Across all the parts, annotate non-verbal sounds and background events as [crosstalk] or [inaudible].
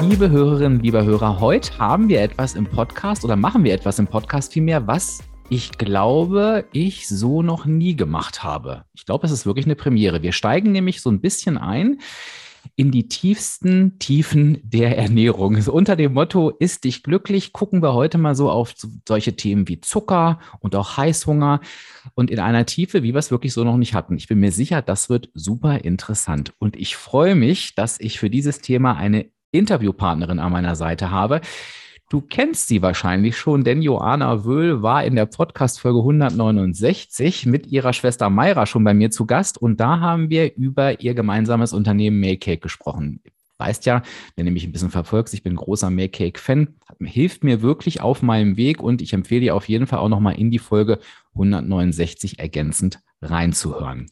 Liebe Hörerinnen, lieber Hörer, heute haben wir etwas im Podcast oder machen wir etwas im Podcast vielmehr, was ich glaube, ich so noch nie gemacht habe. Ich glaube, es ist wirklich eine Premiere. Wir steigen nämlich so ein bisschen ein in die tiefsten Tiefen der Ernährung. Also unter dem Motto Ist dich glücklich gucken wir heute mal so auf solche Themen wie Zucker und auch Heißhunger und in einer Tiefe, wie wir es wirklich so noch nicht hatten. Ich bin mir sicher, das wird super interessant und ich freue mich, dass ich für dieses Thema eine Interviewpartnerin an meiner Seite habe. Du kennst sie wahrscheinlich schon, denn Joanna Wöhl war in der Podcast-Folge 169 mit ihrer Schwester Mayra schon bei mir zu Gast und da haben wir über ihr gemeinsames Unternehmen Maycake gesprochen. Weißt ja, wenn du mich ein bisschen verfolgst, ich bin großer Maycake-Fan, hilft mir wirklich auf meinem Weg und ich empfehle dir auf jeden Fall auch nochmal in die Folge 169 ergänzend reinzuhören.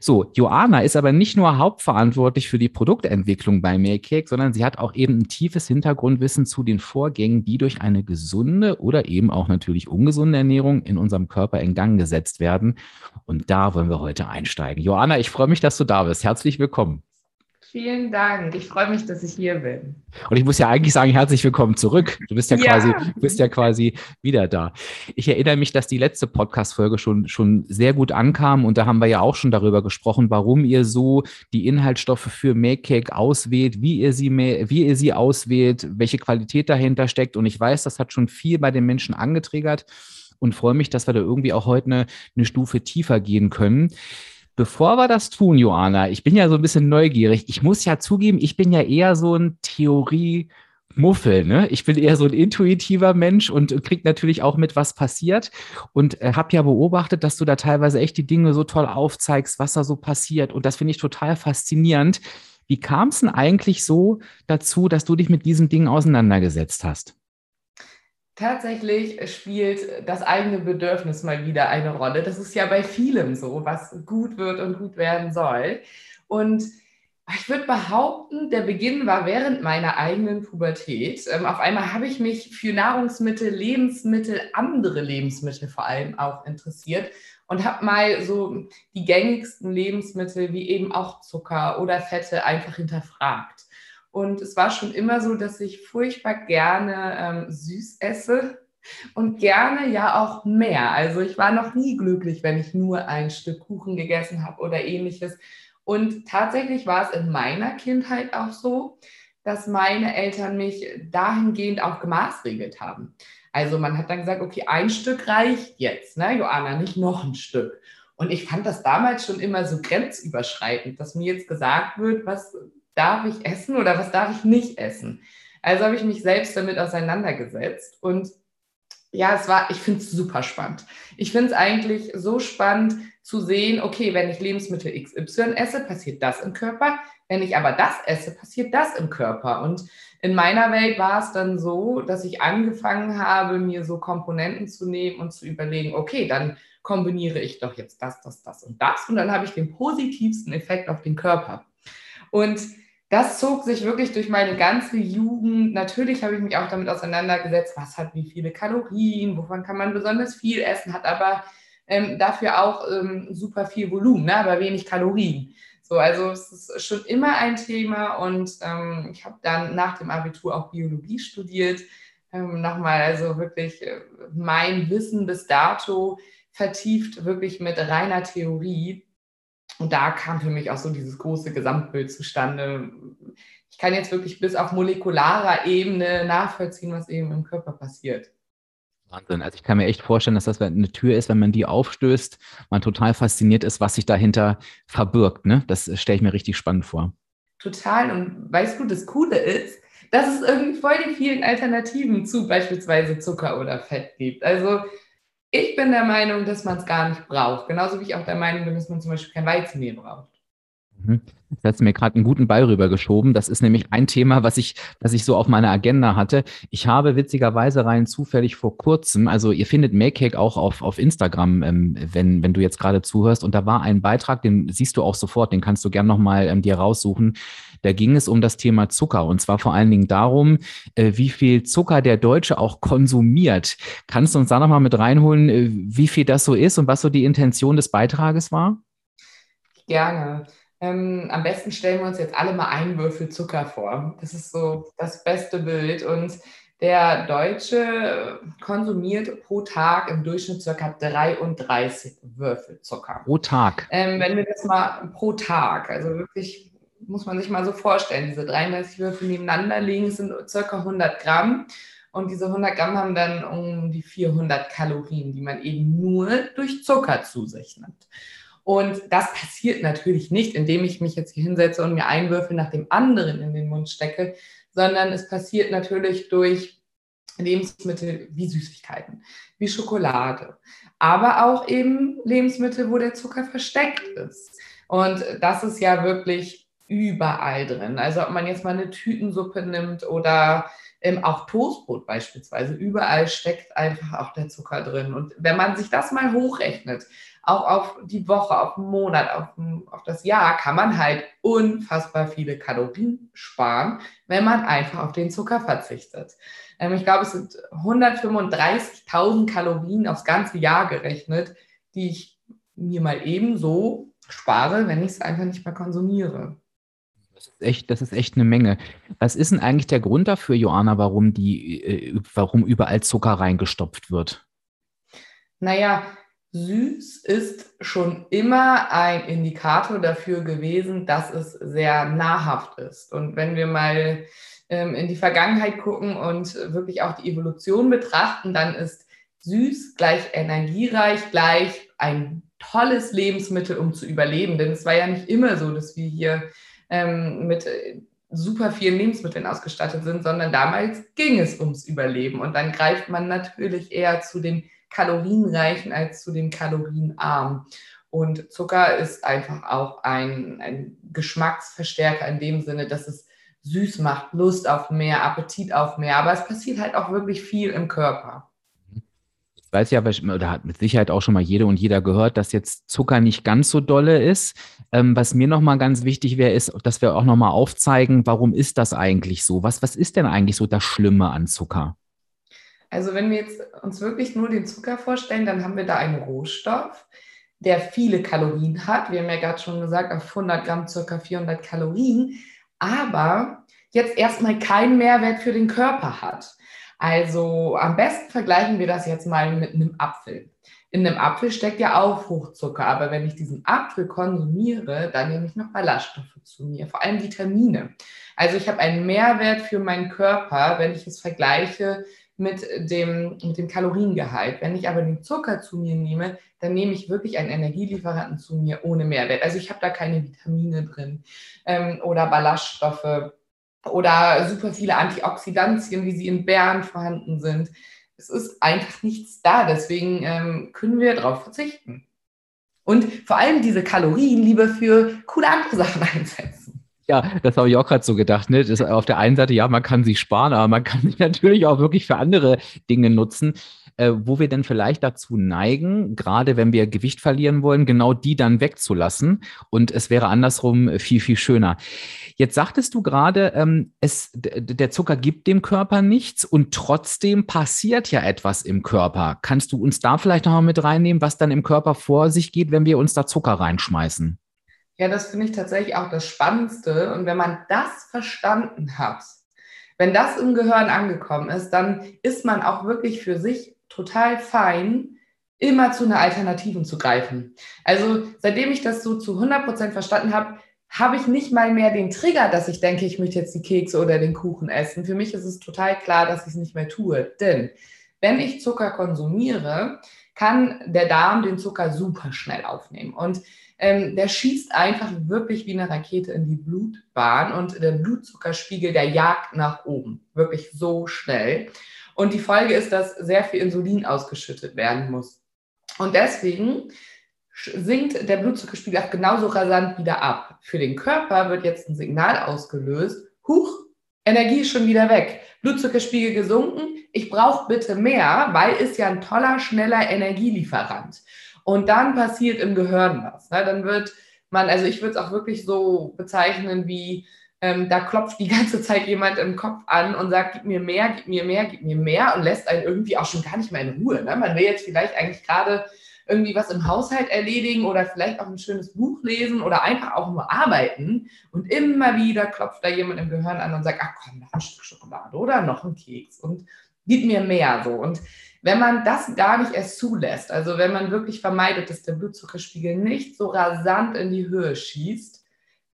So, Joanna ist aber nicht nur hauptverantwortlich für die Produktentwicklung bei Mailcake, sondern sie hat auch eben ein tiefes Hintergrundwissen zu den Vorgängen, die durch eine gesunde oder eben auch natürlich ungesunde Ernährung in unserem Körper in Gang gesetzt werden. Und da wollen wir heute einsteigen. Joanna, ich freue mich, dass du da bist. Herzlich willkommen. Vielen Dank. Ich freue mich, dass ich hier bin. Und ich muss ja eigentlich sagen, herzlich willkommen zurück. Du bist ja, ja. quasi, bist ja quasi wieder da. Ich erinnere mich, dass die letzte Podcast-Folge schon, schon sehr gut ankam und da haben wir ja auch schon darüber gesprochen, warum ihr so die Inhaltsstoffe für Make-Cake auswählt, wie ihr sie, wie ihr sie auswählt, welche Qualität dahinter steckt. Und ich weiß, das hat schon viel bei den Menschen angetriggert und freue mich, dass wir da irgendwie auch heute eine, eine Stufe tiefer gehen können. Bevor wir das tun, Joanna, ich bin ja so ein bisschen neugierig. Ich muss ja zugeben, ich bin ja eher so ein Theorie- Muffel, ne? Ich bin eher so ein intuitiver Mensch und krieg natürlich auch mit, was passiert. Und äh, habe ja beobachtet, dass du da teilweise echt die Dinge so toll aufzeigst, was da so passiert. Und das finde ich total faszinierend. Wie kam es denn eigentlich so dazu, dass du dich mit diesen Dingen auseinandergesetzt hast? Tatsächlich spielt das eigene Bedürfnis mal wieder eine Rolle. Das ist ja bei vielem so, was gut wird und gut werden soll. Und ich würde behaupten, der Beginn war während meiner eigenen Pubertät. Ähm, auf einmal habe ich mich für Nahrungsmittel, Lebensmittel, andere Lebensmittel vor allem auch interessiert und habe mal so die gängigsten Lebensmittel wie eben auch Zucker oder Fette einfach hinterfragt. Und es war schon immer so, dass ich furchtbar gerne ähm, süß esse und gerne ja auch mehr. Also ich war noch nie glücklich, wenn ich nur ein Stück Kuchen gegessen habe oder ähnliches. Und tatsächlich war es in meiner Kindheit auch so, dass meine Eltern mich dahingehend auch gemaßregelt haben. Also man hat dann gesagt, okay, ein Stück reicht jetzt, ne, Joanna, nicht noch ein Stück. Und ich fand das damals schon immer so grenzüberschreitend, dass mir jetzt gesagt wird, was darf ich essen oder was darf ich nicht essen? Also habe ich mich selbst damit auseinandergesetzt und ja, es war, ich finde es super spannend. Ich finde es eigentlich so spannend zu sehen, okay, wenn ich Lebensmittel XY esse, passiert das im Körper. Wenn ich aber das esse, passiert das im Körper. Und in meiner Welt war es dann so, dass ich angefangen habe, mir so Komponenten zu nehmen und zu überlegen, okay, dann kombiniere ich doch jetzt das, das, das und das. Und dann habe ich den positivsten Effekt auf den Körper. Und das zog sich wirklich durch meine ganze Jugend. Natürlich habe ich mich auch damit auseinandergesetzt, was hat wie viele Kalorien, wovon kann man besonders viel essen, hat aber ähm, dafür auch ähm, super viel Volumen, ne, aber wenig Kalorien. So, also es ist schon immer ein Thema und ähm, ich habe dann nach dem Abitur auch Biologie studiert. Ähm, nochmal also wirklich äh, mein Wissen bis dato vertieft, wirklich mit reiner Theorie und da kam für mich auch so dieses große Gesamtbild zustande. Ich kann jetzt wirklich bis auf molekularer Ebene nachvollziehen, was eben im Körper passiert. Wahnsinn. Also ich kann mir echt vorstellen, dass das eine Tür ist, wenn man die aufstößt, man total fasziniert ist, was sich dahinter verbirgt. Ne? Das stelle ich mir richtig spannend vor. Total. Und weißt du, das Coole ist, dass es irgendwie voll die vielen Alternativen zu beispielsweise Zucker oder Fett gibt. Also ich bin der Meinung, dass man es gar nicht braucht. Genauso wie ich auch der Meinung bin, dass man zum Beispiel kein Weizenmehl braucht. Mhm. Das hat mir gerade einen guten Ball rübergeschoben. Das ist nämlich ein Thema, was ich, was ich so auf meiner Agenda hatte. Ich habe witzigerweise rein zufällig vor kurzem, also ihr findet Makecake auch auf, auf Instagram, ähm, wenn, wenn du jetzt gerade zuhörst. Und da war ein Beitrag, den siehst du auch sofort, den kannst du gern nochmal ähm, dir raussuchen. Da ging es um das Thema Zucker und zwar vor allen Dingen darum, äh, wie viel Zucker der Deutsche auch konsumiert. Kannst du uns da nochmal mit reinholen, äh, wie viel das so ist und was so die Intention des Beitrages war? Gerne. Ähm, am besten stellen wir uns jetzt alle mal einen Würfel Zucker vor. Das ist so das beste Bild. Und der Deutsche konsumiert pro Tag im Durchschnitt ca. 33 Würfel Zucker. Pro Tag? Ähm, wenn wir das mal pro Tag, also wirklich muss man sich mal so vorstellen, diese 33 Würfel nebeneinander liegen, sind ca. 100 Gramm. Und diese 100 Gramm haben dann um die 400 Kalorien, die man eben nur durch Zucker zu sich nimmt. Und das passiert natürlich nicht, indem ich mich jetzt hier hinsetze und mir einen Würfel nach dem anderen in den Mund stecke, sondern es passiert natürlich durch Lebensmittel wie Süßigkeiten, wie Schokolade, aber auch eben Lebensmittel, wo der Zucker versteckt ist. Und das ist ja wirklich überall drin. Also ob man jetzt mal eine Tütensuppe nimmt oder ähm, auch Toastbrot beispielsweise, überall steckt einfach auch der Zucker drin. Und wenn man sich das mal hochrechnet, auch auf die Woche, auf den Monat, auf, auf das Jahr kann man halt unfassbar viele Kalorien sparen, wenn man einfach auf den Zucker verzichtet. Ähm, ich glaube, es sind 135.000 Kalorien aufs ganze Jahr gerechnet, die ich mir mal eben so spare, wenn ich es einfach nicht mehr konsumiere. Das ist echt, das ist echt eine Menge. Was ist denn eigentlich der Grund dafür, Joanna, warum die, äh, warum überall Zucker reingestopft wird? Naja, Süß ist schon immer ein Indikator dafür gewesen, dass es sehr nahrhaft ist. Und wenn wir mal ähm, in die Vergangenheit gucken und wirklich auch die Evolution betrachten, dann ist süß gleich energiereich, gleich ein tolles Lebensmittel, um zu überleben. Denn es war ja nicht immer so, dass wir hier ähm, mit äh, super vielen Lebensmitteln ausgestattet sind, sondern damals ging es ums Überleben. Und dann greift man natürlich eher zu den kalorienreichen als zu den kalorienarmen. Und Zucker ist einfach auch ein, ein Geschmacksverstärker in dem Sinne, dass es süß macht, Lust auf mehr, Appetit auf mehr. Aber es passiert halt auch wirklich viel im Körper. Ich weiß ja, oder hat mit Sicherheit auch schon mal jede und jeder gehört, dass jetzt Zucker nicht ganz so dolle ist. Ähm, was mir nochmal ganz wichtig wäre, ist, dass wir auch nochmal aufzeigen, warum ist das eigentlich so? Was, was ist denn eigentlich so das Schlimme an Zucker? Also wenn wir jetzt uns wirklich nur den Zucker vorstellen, dann haben wir da einen Rohstoff, der viele Kalorien hat. Wir haben ja gerade schon gesagt, auf 100 Gramm circa 400 Kalorien, aber jetzt erstmal keinen Mehrwert für den Körper hat. Also am besten vergleichen wir das jetzt mal mit einem Apfel. In einem Apfel steckt ja auch Fruchtzucker, aber wenn ich diesen Apfel konsumiere, dann nehme ich noch Ballaststoffe zu mir, vor allem Vitamine. Also ich habe einen Mehrwert für meinen Körper, wenn ich es vergleiche mit dem, mit dem Kaloriengehalt. Wenn ich aber den Zucker zu mir nehme, dann nehme ich wirklich einen Energielieferanten zu mir ohne Mehrwert. Also ich habe da keine Vitamine drin ähm, oder Ballaststoffe oder super viele Antioxidantien, wie sie in Beeren vorhanden sind. Es ist einfach nichts da, deswegen ähm, können wir darauf verzichten. Und vor allem diese Kalorien lieber für coole andere Sachen [laughs] einsetzen. Ja, das habe ich auch gerade so gedacht. Ne? Das auf der einen Seite, ja, man kann sie sparen, aber man [laughs] kann sie natürlich auch wirklich für andere Dinge nutzen, äh, wo wir dann vielleicht dazu neigen, gerade wenn wir Gewicht verlieren wollen, genau die dann wegzulassen. Und es wäre andersrum viel, viel schöner. Jetzt sagtest du gerade, ähm, es, der Zucker gibt dem Körper nichts und trotzdem passiert ja etwas im Körper. Kannst du uns da vielleicht noch mal mit reinnehmen, was dann im Körper vor sich geht, wenn wir uns da Zucker reinschmeißen? Ja, das finde ich tatsächlich auch das Spannendste. Und wenn man das verstanden hat, wenn das im Gehirn angekommen ist, dann ist man auch wirklich für sich total fein, immer zu einer Alternativen zu greifen. Also seitdem ich das so zu 100% verstanden habe, habe ich nicht mal mehr den Trigger, dass ich denke, ich möchte jetzt die Kekse oder den Kuchen essen. Für mich ist es total klar, dass ich es nicht mehr tue. Denn wenn ich Zucker konsumiere, kann der Darm den Zucker super schnell aufnehmen. Und ähm, der schießt einfach wirklich wie eine Rakete in die Blutbahn und der Blutzuckerspiegel, der jagt nach oben. Wirklich so schnell. Und die Folge ist, dass sehr viel Insulin ausgeschüttet werden muss. Und deswegen sinkt der Blutzuckerspiegel auch genauso rasant wieder ab. Für den Körper wird jetzt ein Signal ausgelöst, huch, Energie ist schon wieder weg, Blutzuckerspiegel gesunken, ich brauche bitte mehr, weil ist ja ein toller, schneller Energielieferant. Und dann passiert im Gehirn was. Ne? Dann wird man, also ich würde es auch wirklich so bezeichnen wie, ähm, da klopft die [laughs] ganze Zeit jemand im Kopf an und sagt, gib mir mehr, gib mir mehr, gib mir mehr und lässt einen irgendwie auch schon gar nicht mehr in Ruhe. Ne? Man will jetzt vielleicht eigentlich gerade irgendwie was im Haushalt erledigen oder vielleicht auch ein schönes Buch lesen oder einfach auch nur arbeiten. Und immer wieder klopft da jemand im Gehirn an und sagt, ach komm, noch ein Stück Schokolade oder noch ein Keks und gib mir mehr so. Und wenn man das gar nicht erst zulässt, also wenn man wirklich vermeidet, dass der Blutzuckerspiegel nicht so rasant in die Höhe schießt,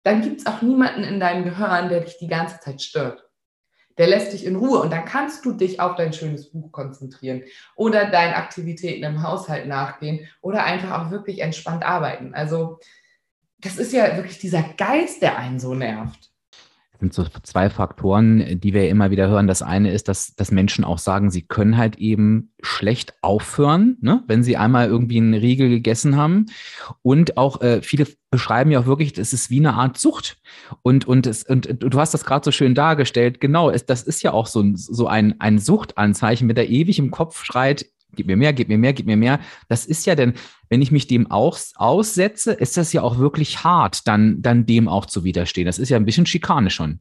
dann gibt es auch niemanden in deinem Gehirn, der dich die ganze Zeit stört der lässt dich in Ruhe und dann kannst du dich auf dein schönes Buch konzentrieren oder deinen Aktivitäten im Haushalt nachgehen oder einfach auch wirklich entspannt arbeiten. Also das ist ja wirklich dieser Geist, der einen so nervt. Sind so zwei Faktoren, die wir immer wieder hören. Das eine ist, dass, dass Menschen auch sagen, sie können halt eben schlecht aufhören, ne? wenn sie einmal irgendwie einen Riegel gegessen haben. Und auch äh, viele beschreiben ja auch wirklich, es ist wie eine Art Sucht. Und, und, es, und, und du hast das gerade so schön dargestellt. Genau, es, das ist ja auch so, so ein, ein Suchtanzeichen, mit der ewig im Kopf schreit, gib mir mehr, gib mir mehr, gib mir mehr. Das ist ja denn, wenn ich mich dem auch aussetze, ist das ja auch wirklich hart, dann, dann dem auch zu widerstehen. Das ist ja ein bisschen Schikane schon.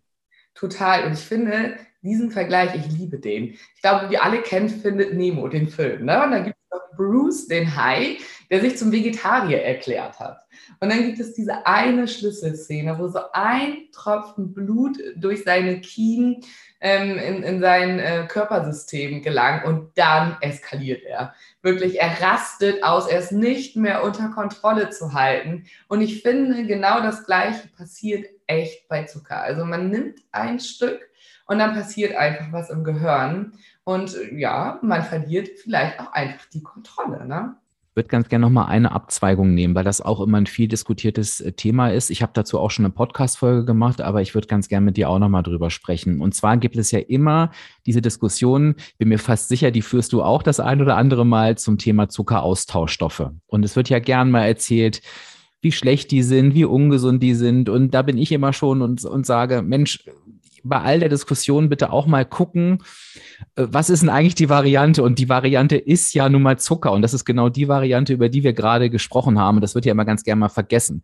Total. Und ich finde diesen Vergleich, ich liebe den. Ich glaube, wir alle kennen Findet Nemo, den Film. Ne? Und dann gibt es Bruce, den Hai, der sich zum Vegetarier erklärt hat. Und dann gibt es diese eine Schlüsselszene, wo so ein Tropfen Blut durch seine Kiemen ähm, in, in sein äh, Körpersystem gelangt und dann eskaliert er. Wirklich, er rastet aus, er ist nicht mehr unter Kontrolle zu halten. Und ich finde, genau das Gleiche passiert echt bei Zucker. Also man nimmt ein Stück und dann passiert einfach was im Gehirn. Und ja, man verliert vielleicht auch einfach die Kontrolle. Ne? würde ganz gerne nochmal eine Abzweigung nehmen, weil das auch immer ein viel diskutiertes äh, Thema ist. Ich habe dazu auch schon eine Podcast-Folge gemacht, aber ich würde ganz gerne mit dir auch nochmal drüber sprechen. Und zwar gibt es ja immer diese Diskussion, bin mir fast sicher, die führst du auch das ein oder andere Mal zum Thema Zuckeraustauschstoffe. Und es wird ja gern mal erzählt, wie schlecht die sind, wie ungesund die sind. Und da bin ich immer schon und, und sage, Mensch, bei all der Diskussion bitte auch mal gucken, äh, was ist denn eigentlich die Variante? Und die Variante ist ja nun mal Zucker. Und das ist genau die Variante, über die wir gerade gesprochen haben. Und das wird ja immer ganz gerne mal vergessen.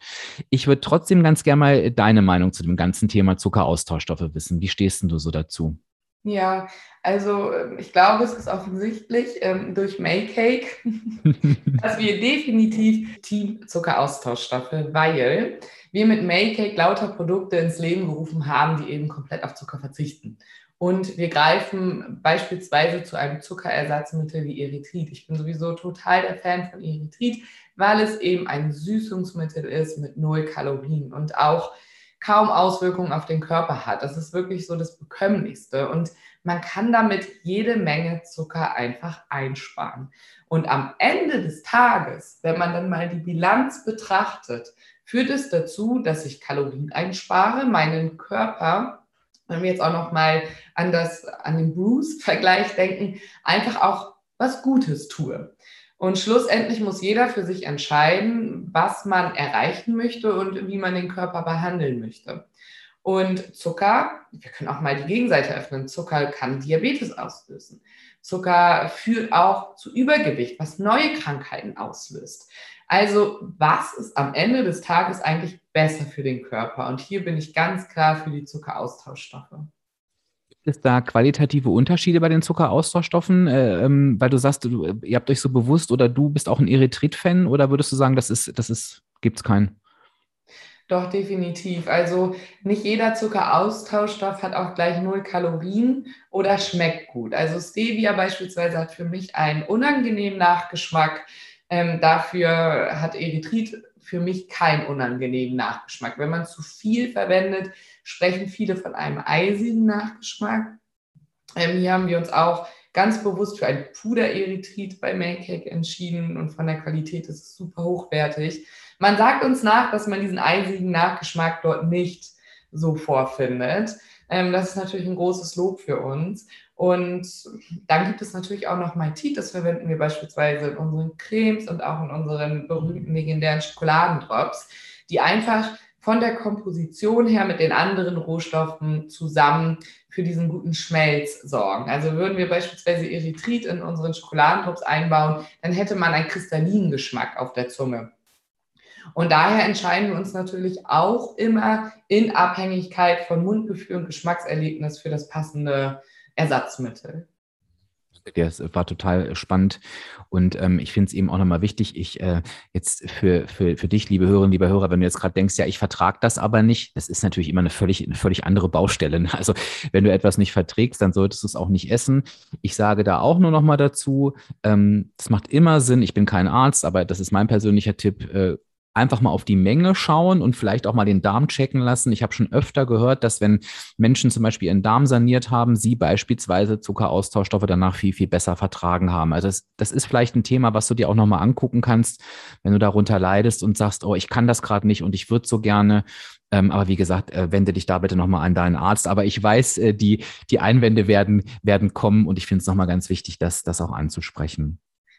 Ich würde trotzdem ganz gerne mal deine Meinung zu dem ganzen Thema Zuckeraustauschstoffe wissen. Wie stehst denn du so dazu? Ja, also ähm, ich glaube, es ist offensichtlich ähm, durch Maycake, [laughs] dass wir definitiv Team Zuckeraustauschstoffe, weil wir mit Maycake lauter Produkte ins Leben gerufen haben, die eben komplett auf Zucker verzichten. Und wir greifen beispielsweise zu einem Zuckerersatzmittel wie Erythrit. Ich bin sowieso total der Fan von Erythrit, weil es eben ein Süßungsmittel ist mit null Kalorien und auch kaum Auswirkungen auf den Körper hat. Das ist wirklich so das Bekömmlichste. Und man kann damit jede Menge Zucker einfach einsparen. Und am Ende des Tages, wenn man dann mal die Bilanz betrachtet, führt es dazu, dass ich Kalorien einspare, meinen Körper, wenn wir jetzt auch noch mal an das an den Bruce-Vergleich denken, einfach auch was Gutes tue. Und schlussendlich muss jeder für sich entscheiden, was man erreichen möchte und wie man den Körper behandeln möchte. Und Zucker, wir können auch mal die Gegenseite öffnen, Zucker kann Diabetes auslösen. Zucker führt auch zu Übergewicht, was neue Krankheiten auslöst. Also was ist am Ende des Tages eigentlich besser für den Körper? Und hier bin ich ganz klar für die Zuckeraustauschstoffe. Gibt es da qualitative Unterschiede bei den Zuckeraustauschstoffen? Äh, ähm, weil du sagst, du, ihr habt euch so bewusst oder du bist auch ein Erythrit-Fan oder würdest du sagen, das ist, das ist, gibt es keinen? Doch, definitiv. Also nicht jeder Zuckeraustauschstoff hat auch gleich null Kalorien oder schmeckt gut. Also Stevia beispielsweise hat für mich einen unangenehmen Nachgeschmack. Ähm, dafür hat Erythrit für mich keinen unangenehmen Nachgeschmack. Wenn man zu viel verwendet, sprechen viele von einem eisigen Nachgeschmack. Ähm, hier haben wir uns auch ganz bewusst für ein Puder-Erythrit bei Maycake entschieden und von der Qualität ist es super hochwertig. Man sagt uns nach, dass man diesen eisigen Nachgeschmack dort nicht so vorfindet. Ähm, das ist natürlich ein großes Lob für uns. Und dann gibt es natürlich auch noch Maltit, das verwenden wir beispielsweise in unseren Cremes und auch in unseren berühmten legendären Schokoladendrops, die einfach von der Komposition her mit den anderen Rohstoffen zusammen für diesen guten Schmelz sorgen. Also würden wir beispielsweise Erythrit in unseren Schokoladendrops einbauen, dann hätte man einen kristallinen Geschmack auf der Zunge. Und daher entscheiden wir uns natürlich auch immer in Abhängigkeit von Mundgefühl und Geschmackserlebnis für das passende Ersatzmittel. Das war total spannend und ähm, ich finde es eben auch nochmal wichtig, ich äh, jetzt für, für, für dich, liebe Hörerinnen, lieber Hörer, wenn du jetzt gerade denkst, ja, ich vertrage das aber nicht, das ist natürlich immer eine völlig, eine völlig andere Baustelle. Ne? Also wenn du etwas nicht verträgst, dann solltest du es auch nicht essen. Ich sage da auch nur nochmal dazu, ähm, macht immer Sinn, ich bin kein Arzt, aber das ist mein persönlicher Tipp, äh, einfach mal auf die Menge schauen und vielleicht auch mal den Darm checken lassen. Ich habe schon öfter gehört, dass wenn Menschen zum Beispiel ihren Darm saniert haben, sie beispielsweise Zuckeraustauschstoffe danach viel, viel besser vertragen haben. Also das, das ist vielleicht ein Thema, was du dir auch nochmal angucken kannst, wenn du darunter leidest und sagst, oh, ich kann das gerade nicht und ich würde so gerne. Ähm, aber wie gesagt, äh, wende dich da bitte nochmal an deinen Arzt. Aber ich weiß, äh, die, die Einwände werden, werden kommen und ich finde es nochmal ganz wichtig, das, das auch anzusprechen.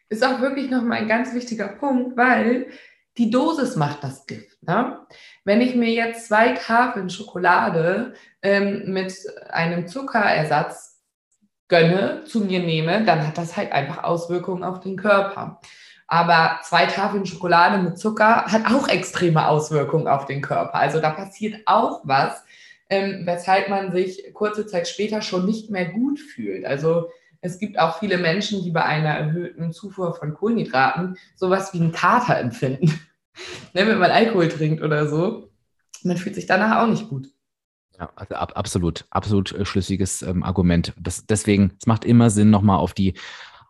Ist auch wirklich nochmal ein ganz wichtiger Punkt, weil die Dosis macht das Gift. Ne? Wenn ich mir jetzt zwei Tafeln Schokolade ähm, mit einem Zuckerersatz gönne, zu mir nehme, dann hat das halt einfach Auswirkungen auf den Körper. Aber zwei Tafeln Schokolade mit Zucker hat auch extreme Auswirkungen auf den Körper. Also da passiert auch was, ähm, weshalb man sich kurze Zeit später schon nicht mehr gut fühlt. Also es gibt auch viele Menschen, die bei einer erhöhten Zufuhr von Kohlenhydraten sowas wie einen Kater empfinden. [laughs] ne, wenn man Alkohol trinkt oder so. Man fühlt sich danach auch nicht gut. Ja, also ab, absolut, absolut äh, schlüssiges ähm, Argument. Das, deswegen, es macht immer Sinn, nochmal auf die,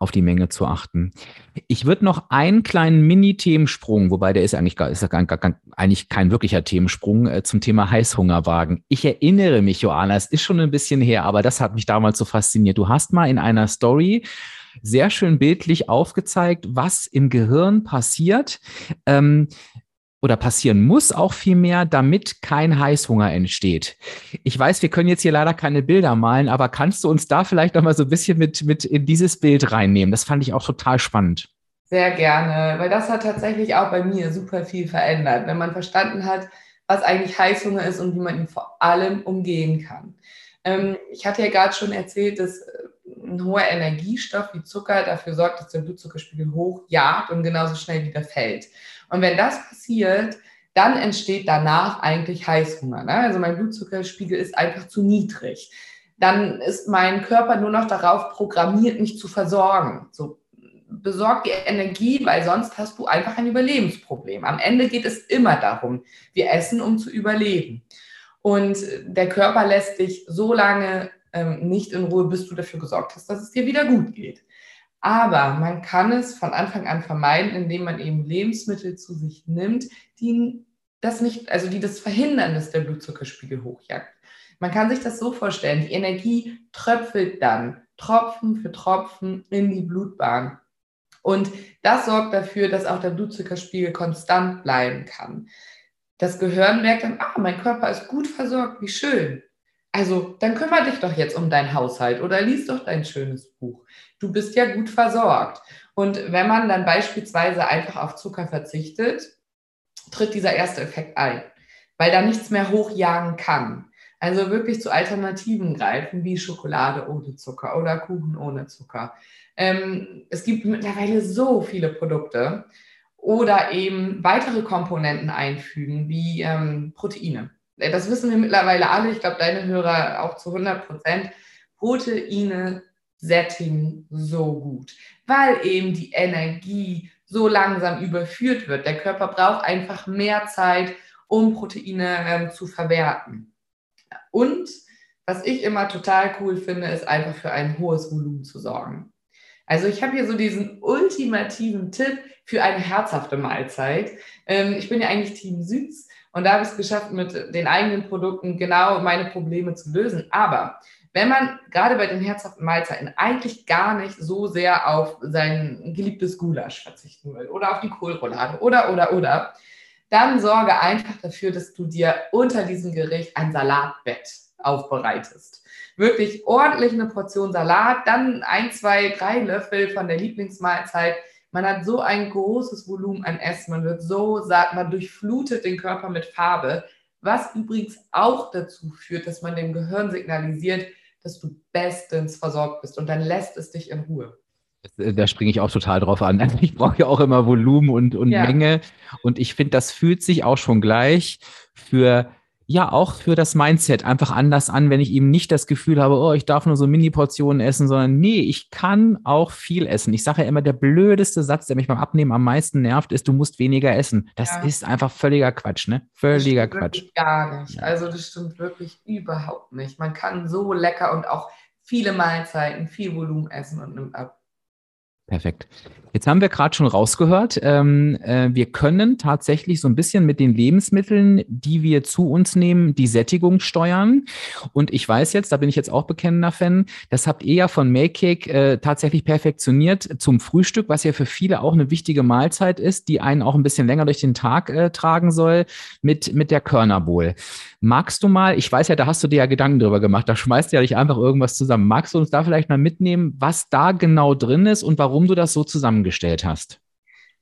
auf die Menge zu achten. Ich würde noch einen kleinen Mini-Themensprung, wobei der ist eigentlich, gar, ist gar, gar, eigentlich kein wirklicher Themensprung, äh, zum Thema Heißhungerwagen. Ich erinnere mich, Joanna, es ist schon ein bisschen her, aber das hat mich damals so fasziniert. Du hast mal in einer Story sehr schön bildlich aufgezeigt, was im Gehirn passiert. Ähm, oder passieren muss auch viel mehr, damit kein Heißhunger entsteht. Ich weiß, wir können jetzt hier leider keine Bilder malen, aber kannst du uns da vielleicht noch mal so ein bisschen mit, mit in dieses Bild reinnehmen? Das fand ich auch total spannend. Sehr gerne, weil das hat tatsächlich auch bei mir super viel verändert, wenn man verstanden hat, was eigentlich Heißhunger ist und wie man ihn vor allem umgehen kann. Ähm, ich hatte ja gerade schon erzählt, dass äh, ein hoher Energiestoff wie Zucker dafür sorgt, dass der Blutzuckerspiegel hochjagt und genauso schnell wieder fällt. Und wenn das passiert, dann entsteht danach eigentlich Heißhunger. Ne? Also mein Blutzuckerspiegel ist einfach zu niedrig. Dann ist mein Körper nur noch darauf programmiert, mich zu versorgen. So besorg die Energie, weil sonst hast du einfach ein Überlebensproblem. Am Ende geht es immer darum, wir essen, um zu überleben. Und der Körper lässt dich so lange ähm, nicht in Ruhe, bis du dafür gesorgt hast, dass es dir wieder gut geht. Aber man kann es von Anfang an vermeiden, indem man eben Lebensmittel zu sich nimmt, die das nicht, also die das verhindern, dass der Blutzuckerspiegel hochjagt. Man kann sich das so vorstellen, die Energie tröpfelt dann Tropfen für Tropfen in die Blutbahn. Und das sorgt dafür, dass auch der Blutzuckerspiegel konstant bleiben kann. Das Gehirn merkt dann, ah, mein Körper ist gut versorgt, wie schön. Also, dann kümmere dich doch jetzt um deinen Haushalt oder lies doch dein schönes Buch. Du bist ja gut versorgt. Und wenn man dann beispielsweise einfach auf Zucker verzichtet, tritt dieser erste Effekt ein, weil da nichts mehr hochjagen kann. Also wirklich zu Alternativen greifen, wie Schokolade ohne Zucker oder Kuchen ohne Zucker. Ähm, es gibt mittlerweile so viele Produkte oder eben weitere Komponenten einfügen, wie ähm, Proteine. Äh, das wissen wir mittlerweile alle, ich glaube, deine Hörer auch zu 100 Prozent, Proteine sättigen so gut, weil eben die Energie so langsam überführt wird. Der Körper braucht einfach mehr Zeit, um Proteine ähm, zu verwerten. Und was ich immer total cool finde, ist einfach für ein hohes Volumen zu sorgen. Also ich habe hier so diesen ultimativen Tipp für eine herzhafte Mahlzeit. Ähm, ich bin ja eigentlich Team Süß und da habe ich es geschafft, mit den eigenen Produkten genau meine Probleme zu lösen. Aber wenn man gerade bei den herzhaften Mahlzeiten eigentlich gar nicht so sehr auf sein geliebtes Gulasch verzichten will oder auf die Kohlroulade oder, oder, oder, dann sorge einfach dafür, dass du dir unter diesem Gericht ein Salatbett aufbereitest. Wirklich ordentlich eine Portion Salat, dann ein, zwei, drei Löffel von der Lieblingsmahlzeit. Man hat so ein großes Volumen an Essen, man wird so satt, man durchflutet den Körper mit Farbe, was übrigens auch dazu führt, dass man dem Gehirn signalisiert, dass du bestens versorgt bist und dann lässt es dich in Ruhe. Äh, da springe ich auch total drauf an. [laughs] Ich brauche ja auch immer Volumen und, und ja. Menge. Und ich finde, das fühlt sich auch schon gleich für ja auch für das Mindset einfach anders an, wenn ich eben nicht das Gefühl habe, oh, ich darf nur so Mini-Portionen essen, sondern nee, ich kann auch viel essen. Ich sage ja immer, der blödeste Satz, der mich beim Abnehmen am meisten nervt, ist, du musst weniger essen. Das ja. ist einfach völliger Quatsch, ne? Völliger Quatsch. Gar nicht. Also das stimmt wirklich überhaupt nicht. Man kann so lecker und auch viele Mahlzeiten, viel Volumen essen und nimmt ab. Perfekt. Jetzt haben wir gerade schon rausgehört, ähm, äh, wir können tatsächlich so ein bisschen mit den Lebensmitteln, die wir zu uns nehmen, die Sättigung steuern. Und ich weiß jetzt, da bin ich jetzt auch bekennender Fan, das habt ihr ja von Makecake äh, tatsächlich perfektioniert zum Frühstück, was ja für viele auch eine wichtige Mahlzeit ist, die einen auch ein bisschen länger durch den Tag äh, tragen soll, mit, mit der Körnerbowl. Magst du mal, ich weiß ja, da hast du dir ja Gedanken drüber gemacht, da schmeißt du ja nicht einfach irgendwas zusammen. Magst du uns da vielleicht mal mitnehmen, was da genau drin ist und warum du das so zusammen zusammengestellt hast?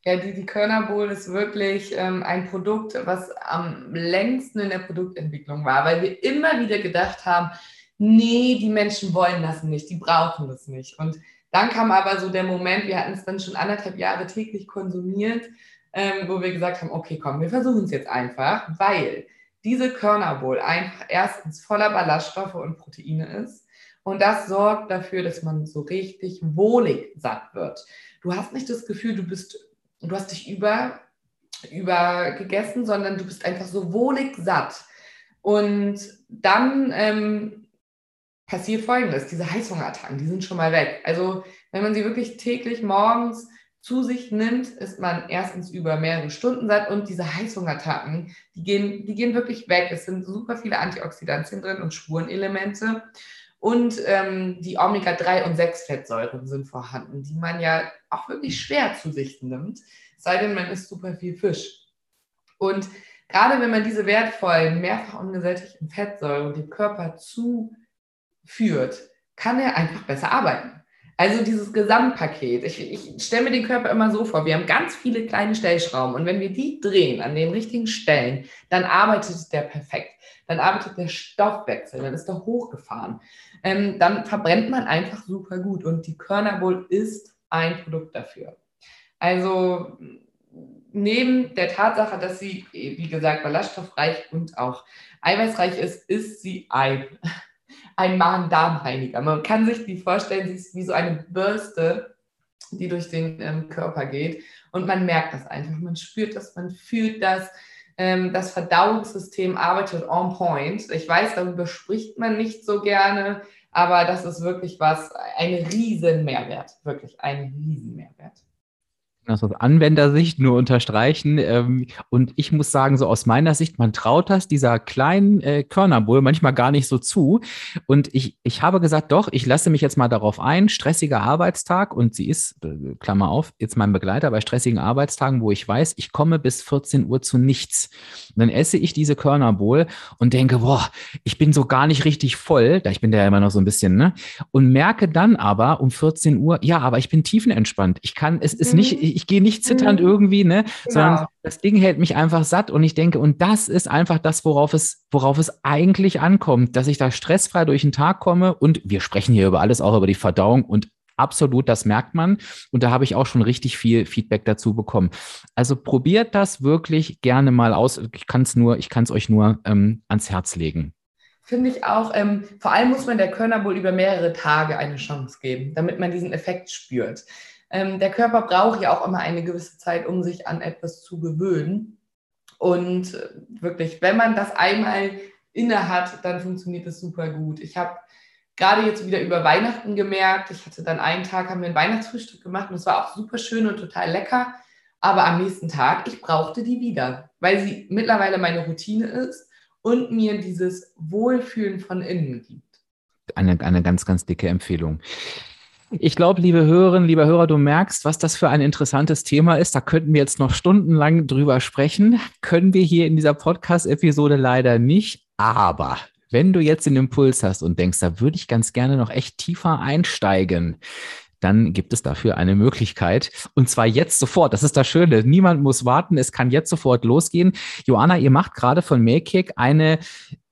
Ja, die, die Körner ist wirklich ähm, ein Produkt, was am längsten in der Produktentwicklung war, weil wir immer wieder gedacht haben, nee, die Menschen wollen das nicht, die brauchen das nicht. Und dann kam aber so der Moment, wir hatten es dann schon anderthalb Jahre täglich konsumiert, ähm, wo wir gesagt haben, okay, komm, wir versuchen es jetzt einfach, weil diese Körner Bowl einfach erstens voller Ballaststoffe und Proteine ist. Und das sorgt dafür, dass man so richtig wohlig satt wird. Du hast nicht das Gefühl, du bist, du hast dich über, über gegessen, sondern du bist einfach so wohlig satt. Und dann ähm, passiert Folgendes: Diese Heißhungerattacken, die sind schon mal weg. Also, wenn man sie wirklich täglich morgens zu sich nimmt, ist man erstens über mehrere Stunden satt und diese Heißhungerattacken, die gehen, die gehen wirklich weg. Es sind super viele Antioxidantien drin und Spurenelemente. Und ähm, die Omega-3 und 6-Fettsäuren sind vorhanden, die man ja auch wirklich schwer zu sich nimmt, sei denn man isst super viel Fisch. Und gerade wenn man diese wertvollen, mehrfach ungesättigten Fettsäuren dem Körper zuführt, kann er einfach besser arbeiten. Also dieses Gesamtpaket. Ich, ich stelle mir den Körper immer so vor, wir haben ganz viele kleine Stellschrauben und wenn wir die drehen an den richtigen Stellen, dann arbeitet der perfekt. Dann arbeitet der Stoffwechsel, dann ist er hochgefahren ähm, dann verbrennt man einfach super gut. Und die Körnerbowl ist ein Produkt dafür. Also neben der Tatsache, dass sie, wie gesagt, ballaststoffreich und auch eiweißreich ist, ist sie ein, ein Magen-Darm-Reiniger. Man kann sich die vorstellen, sie ist wie so eine Bürste, die durch den ähm, Körper geht. Und man merkt das einfach. Man spürt das, man fühlt das. Ähm, das Verdauungssystem arbeitet on point. Ich weiß, darüber spricht man nicht so gerne, aber das ist wirklich was, ein riesen Mehrwert, wirklich ein riesen Mehrwert das aus Anwendersicht nur unterstreichen. Ähm, und ich muss sagen, so aus meiner Sicht, man traut das dieser kleinen äh, Körnerbull manchmal gar nicht so zu. Und ich, ich habe gesagt, doch, ich lasse mich jetzt mal darauf ein, stressiger Arbeitstag. Und sie ist, äh, Klammer auf, jetzt mein Begleiter bei stressigen Arbeitstagen, wo ich weiß, ich komme bis 14 Uhr zu nichts. Und dann esse ich diese Körnerbowl und denke, boah, ich bin so gar nicht richtig voll. Da ich bin da ja immer noch so ein bisschen, ne? Und merke dann aber um 14 Uhr, ja, aber ich bin tiefenentspannt. Ich kann, es ist nicht, ich, ich gehe nicht zitternd mhm. irgendwie, ne? Genau. Sondern das Ding hält mich einfach satt und ich denke, und das ist einfach das, worauf es, worauf es eigentlich ankommt, dass ich da stressfrei durch den Tag komme und wir sprechen hier über alles, auch über die Verdauung und absolut, das merkt man. Und da habe ich auch schon richtig viel Feedback dazu bekommen. Also probiert das wirklich gerne mal aus. Ich kann es nur, ich kann es euch nur ähm, ans Herz legen. Finde ich auch. Ähm, vor allem muss man der Körner wohl über mehrere Tage eine Chance geben, damit man diesen Effekt spürt. Ähm, der Körper braucht ja auch immer eine gewisse Zeit, um sich an etwas zu gewöhnen. Und äh, wirklich, wenn man das einmal inne hat, dann funktioniert es super gut. Ich habe gerade jetzt wieder über Weihnachten gemerkt, ich hatte dann einen Tag, haben wir ein Weihnachtsfrühstück gemacht und es war auch super schön und total lecker. Aber am nächsten Tag, ich brauchte die wieder, weil sie mittlerweile meine Routine ist und mir dieses Wohlfühlen von innen gibt. Eine, eine ganz, ganz dicke Empfehlung. Ich glaube, liebe Hörerinnen, lieber Hörer, du merkst, was das für ein interessantes Thema ist. Da könnten wir jetzt noch stundenlang drüber sprechen. Können wir hier in dieser Podcast-Episode leider nicht. Aber Wenn du jetzt den Impuls hast und denkst, da würde ich ganz gerne noch echt tiefer einsteigen, dann gibt es dafür eine Möglichkeit. Und zwar jetzt sofort. Das ist das Schöne. Niemand muss warten. Es kann jetzt sofort losgehen. Joanna, ihr macht gerade von Makekick eine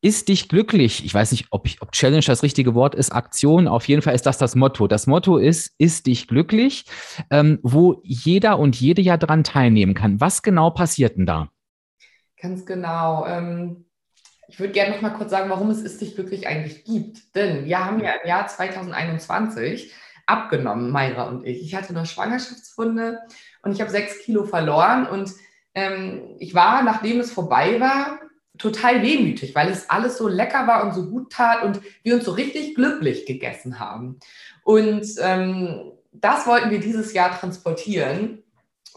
ist dich glücklich. Ich weiß nicht, ob, ich, ob Challenge das richtige Wort ist, Aktion. Auf jeden Fall ist das das Motto. Das Motto ist, ist dich glücklich, ähm, wo jeder und jede ja dran teilnehmen kann. Was genau passiert denn da? Ganz genau. Ähm, ich würde gerne noch mal kurz sagen, warum es ist dich glücklich eigentlich gibt. Denn wir haben ja im Jahr 2021 abgenommen, Mayra und ich. Ich hatte noch Schwangerschaftsfunde und ich habe sechs Kilo verloren. Und ähm, ich war, nachdem es vorbei war, total wehmütig, weil es alles so lecker war und so gut tat und wir uns so richtig glücklich gegessen haben. Und ähm, das wollten wir dieses Jahr transportieren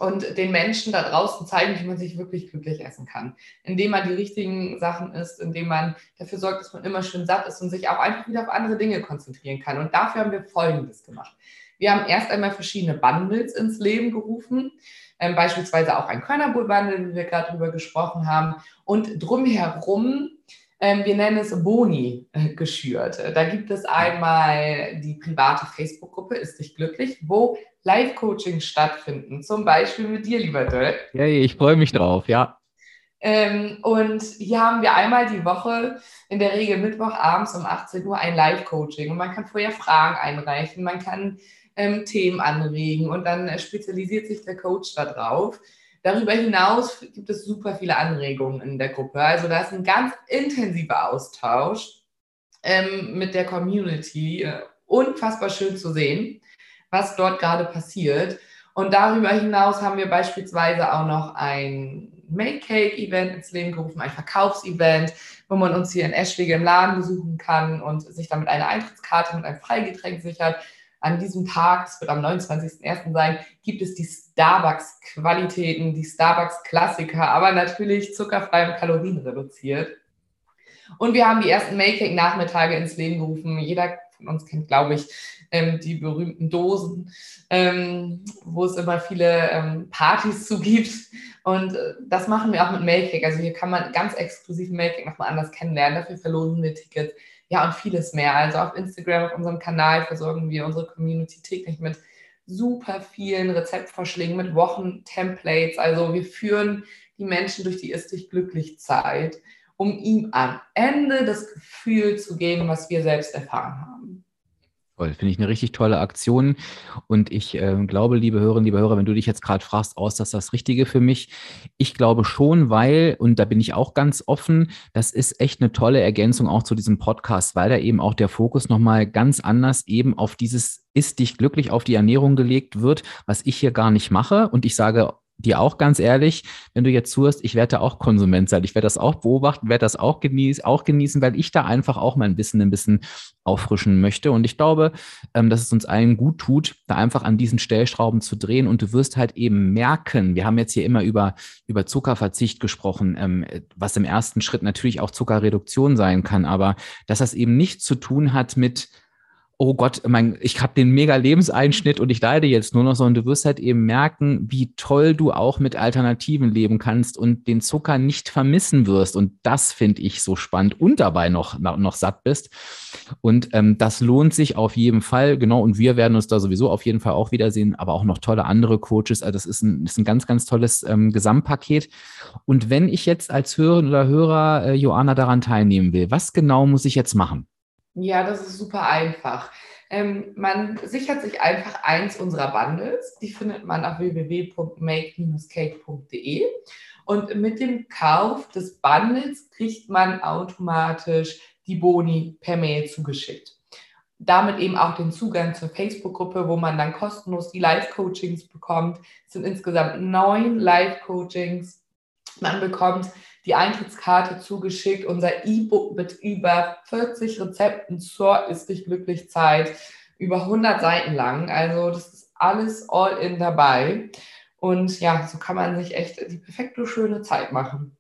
und den Menschen da draußen zeigen, wie man sich wirklich glücklich essen kann. Indem man die richtigen Sachen isst, indem man dafür sorgt, dass man immer schön satt ist und sich auch einfach wieder auf andere Dinge konzentrieren kann. Und dafür haben wir Folgendes gemacht. Wir haben erst einmal verschiedene Bundles ins Leben gerufen, ähm, beispielsweise auch ein Körnerbull-Bundle, wie wir gerade darüber gesprochen haben. Und drumherum wir nennen es Boni geschürt. Da gibt es einmal die private Facebook-Gruppe Ist dich glücklich, wo Live-Coaching stattfinden, zum Beispiel mit dir, lieber Dirk. Ja, ich freue mich drauf, ja. Ähm, und hier haben wir einmal die Woche, in der Regel Mittwochabends um 18 Uhr, ein Live-Coaching. Und man kann vorher Fragen einreichen, man kann ähm, Themen anregen und dann äh, spezialisiert sich der Coach darauf. Darüber hinaus gibt es super viele Anregungen in der Gruppe. Also da ist ein ganz intensiver Austausch ähm, mit der Community. Äh, unfassbar schön zu sehen was dort gerade passiert. Und darüber hinaus haben wir beispielsweise auch noch ein Make-Cake-Event ins Leben gerufen, ein Verkaufsevent, wo man uns hier in Eschwege im Laden besuchen kann und sich damit eine Eintrittskarte mit einem Freigetränk sichert. An diesem Tag, das wird am 29.01. sein, gibt es die Starbucks-Qualitäten, die Starbucks-Klassiker, aber natürlich zuckerfrei und kalorienreduziert. Und wir haben die ersten Make-Cake-Nachmittage ins Leben gerufen. Jeder von uns kennt, glaube ich, ähm, die berühmten Dosen, ähm, wo es immer viele ähm, Partys zu gibt. Und äh, das machen wir auch mit Mailcake. Also hier kann man ganz exklusiv Mailcake nochmal anders kennenlernen. Dafür verlosen wir Tickets. Ja, und vieles mehr. Also auf Instagram, auf unserem Kanal versorgen wir unsere Community täglich mit super vielen Rezeptvorschlägen, mit Wochen-Templates. Also wir führen die Menschen durch die Ist dich glücklich Zeit, um ihm am Ende das Gefühl zu geben, was wir selbst erfahren haben. Toll, finde ich eine richtig tolle Aktion. Und ich äh, glaube, liebe Hörerinnen, liebe Hörer, wenn du dich jetzt gerade fragst, aus, das das Richtige für mich? Ich glaube schon, weil, und da bin ich auch ganz offen, das ist echt eine tolle Ergänzung auch zu diesem Podcast, weil da eben auch der Fokus nochmal ganz anders eben auf dieses ist dich glücklich auf die Ernährung gelegt wird, was ich hier gar nicht mache. Und ich sage dir auch ganz ehrlich, wenn du jetzt zuhörst, ich werde auch Konsument sein. Ich werde das auch beobachten, werde das auch, genieß, auch genießen, weil ich da einfach auch mein Wissen ein bisschen auffrischen möchte. Und ich glaube, ähm, dass es uns allen gut tut, da einfach an diesen Stellschrauben zu drehen. Und du wirst halt eben merken, wir haben jetzt hier immer über, über Zuckerverzicht gesprochen, ähm, was im ersten Schritt natürlich auch Zuckerreduktion sein kann, aber dass das eben nichts zu tun hat mit, oh Gott, mein, ich habe den mega Lebenseinschnitt und ich leide jetzt nur noch, sondern du wirst halt eben merken, wie toll du auch mit Alternativen leben kannst und den Zucker nicht vermissen wirst. Und das finde ich so spannend und dabei noch, noch satt bist. Und ähm, das lohnt sich auf jeden Fall, genau. Und wir werden uns da sowieso auf jeden Fall auch wiedersehen, aber auch noch tolle andere Coaches. Also das ist ein, ist ein ganz, ganz tolles ähm, Gesamtpaket. Und wenn ich jetzt als Hörerin oder Hörer äh, Joanna daran teilnehmen will, was genau muss ich jetzt machen? Ja, das ist super einfach. Ähm, man sichert sich einfach eins unserer Bundles. Die findet man auf www.make-cake.de. Und mit dem Kauf des Bundles kriegt man automatisch die Boni per Mail zugeschickt. Damit eben auch den Zugang zur Facebook-Gruppe, wo man dann kostenlos die Live-Coachings bekommt. Es sind insgesamt neun Live-Coachings. Man bekommt die Eintrittskarte zugeschickt, unser E-Book mit über 40 Rezepten zur Ist dich glücklich Zeit, über 100 Seiten lang. Also das ist alles all in dabei. Und ja, so kann man sich echt die perfekte schöne Zeit machen.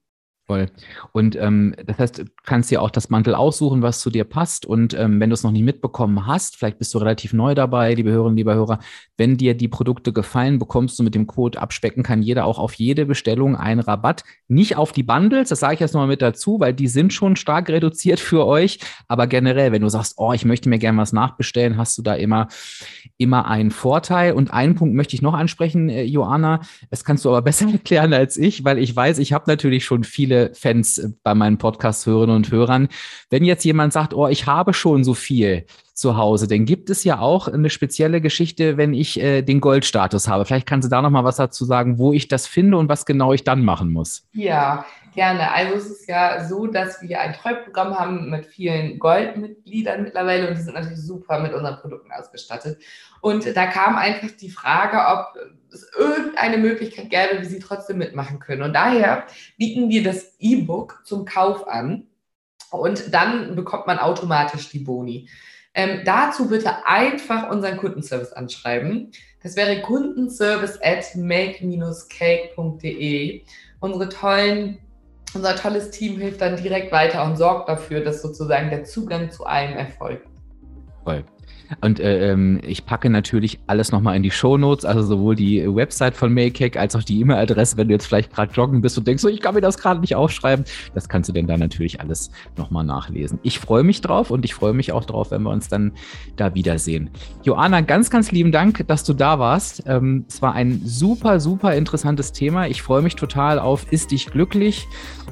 Voll. Und ähm, das heißt, du kannst dir auch das Mantel aussuchen, was zu dir passt. Und ähm, wenn du es noch nicht mitbekommen hast, vielleicht bist du relativ neu dabei, liebe Hörerinnen, liebe Hörer, wenn dir die Produkte gefallen, bekommst du mit dem Code abspecken kann jeder auch auf jede Bestellung einen Rabatt. Nicht auf die Bundles, das sage ich jetzt nochmal mit dazu, weil die sind schon stark reduziert [laughs] für euch. Aber generell, wenn du sagst, oh, ich möchte mir gerne was nachbestellen, hast du da immer, immer einen Vorteil. Und einen Punkt möchte ich noch ansprechen, äh, Joanna. Das kannst du aber [laughs] besser erklären als ich, weil ich weiß, ich habe natürlich schon viele Fans bei meinen Podcast-Hörerinnen und Hörern. Wenn jetzt jemand sagt, oh, ich habe schon so viel zu Hause, dann gibt es ja auch eine spezielle Geschichte, wenn ich äh, den Goldstatus habe. Vielleicht kannst du da noch mal was dazu sagen, wo ich das finde und was genau ich dann machen muss. Ja, gerne. Also es ist ja so, dass wir ein Treuprogramm haben mit vielen Goldmitgliedern mittlerweile und die sind natürlich super mit unseren Produkten ausgestattet. Und da kam einfach die Frage, ob es irgendeine Möglichkeit gäbe, wie sie trotzdem mitmachen können. Und daher bieten wir das E-Book zum Kauf an und dann bekommt man automatisch die Boni. Ähm, dazu bitte einfach unseren Kundenservice anschreiben. Das wäre kundenservice at make-cake.de. Unsere tollen, unser tolles Team hilft dann direkt weiter und sorgt dafür, dass sozusagen der Zugang zu allem erfolgt. Voll. Und äh, ähm, ich packe natürlich alles nochmal in die Show Notes, also sowohl die Website von Maycake als auch die E-Mail-Adresse, wenn du jetzt vielleicht gerade joggen bist und denkst, so, ich kann mir das gerade nicht aufschreiben. Das kannst du denn da natürlich alles nochmal nachlesen. Ich freue mich drauf und ich freue mich auch drauf, wenn wir uns dann da wiedersehen. Joanna, ganz, ganz lieben Dank, dass du da warst. Ähm, es war ein super, super interessantes Thema. Ich freue mich total auf Ist dich glücklich.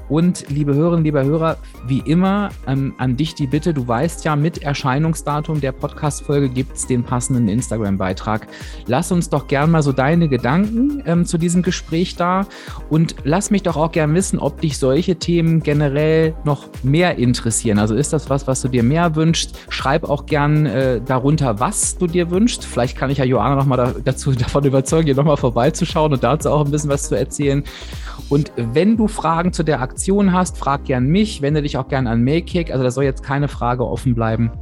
Und liebe Hörerinnen, lieber Hörer, wie immer ähm, an dich die Bitte, du weißt ja, mit Erscheinungsdatum der Podcast-Folge gibt es den passenden Instagram-Beitrag. Lass uns doch gern mal so deine Gedanken ähm, zu diesem Gespräch da und lass mich doch auch gern wissen, ob dich solche Themen generell noch mehr interessieren. Also ist das was, was du dir mehr wünschst? Schreib auch gern äh, darunter, was du dir wünschst. Vielleicht kann ich ja Joanna noch mal da, dazu [laughs] davon überzeugen, hier nochmal vorbeizuschauen und dazu auch ein bisschen was zu erzählen. Und wenn du Fragen zu der Aktion hast, frag gern mich, wende dich auch gern an Makekick. Also da soll jetzt keine Frage offen bleiben.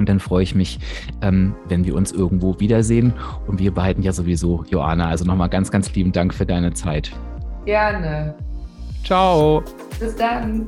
Und dann freue ich mich, ähm, wenn wir uns irgendwo wiedersehen. Und wir behalten ja sowieso, Joana. Also nochmal ganz, ganz lieben Dank für deine Zeit. Gerne. Ciao. Bis dann.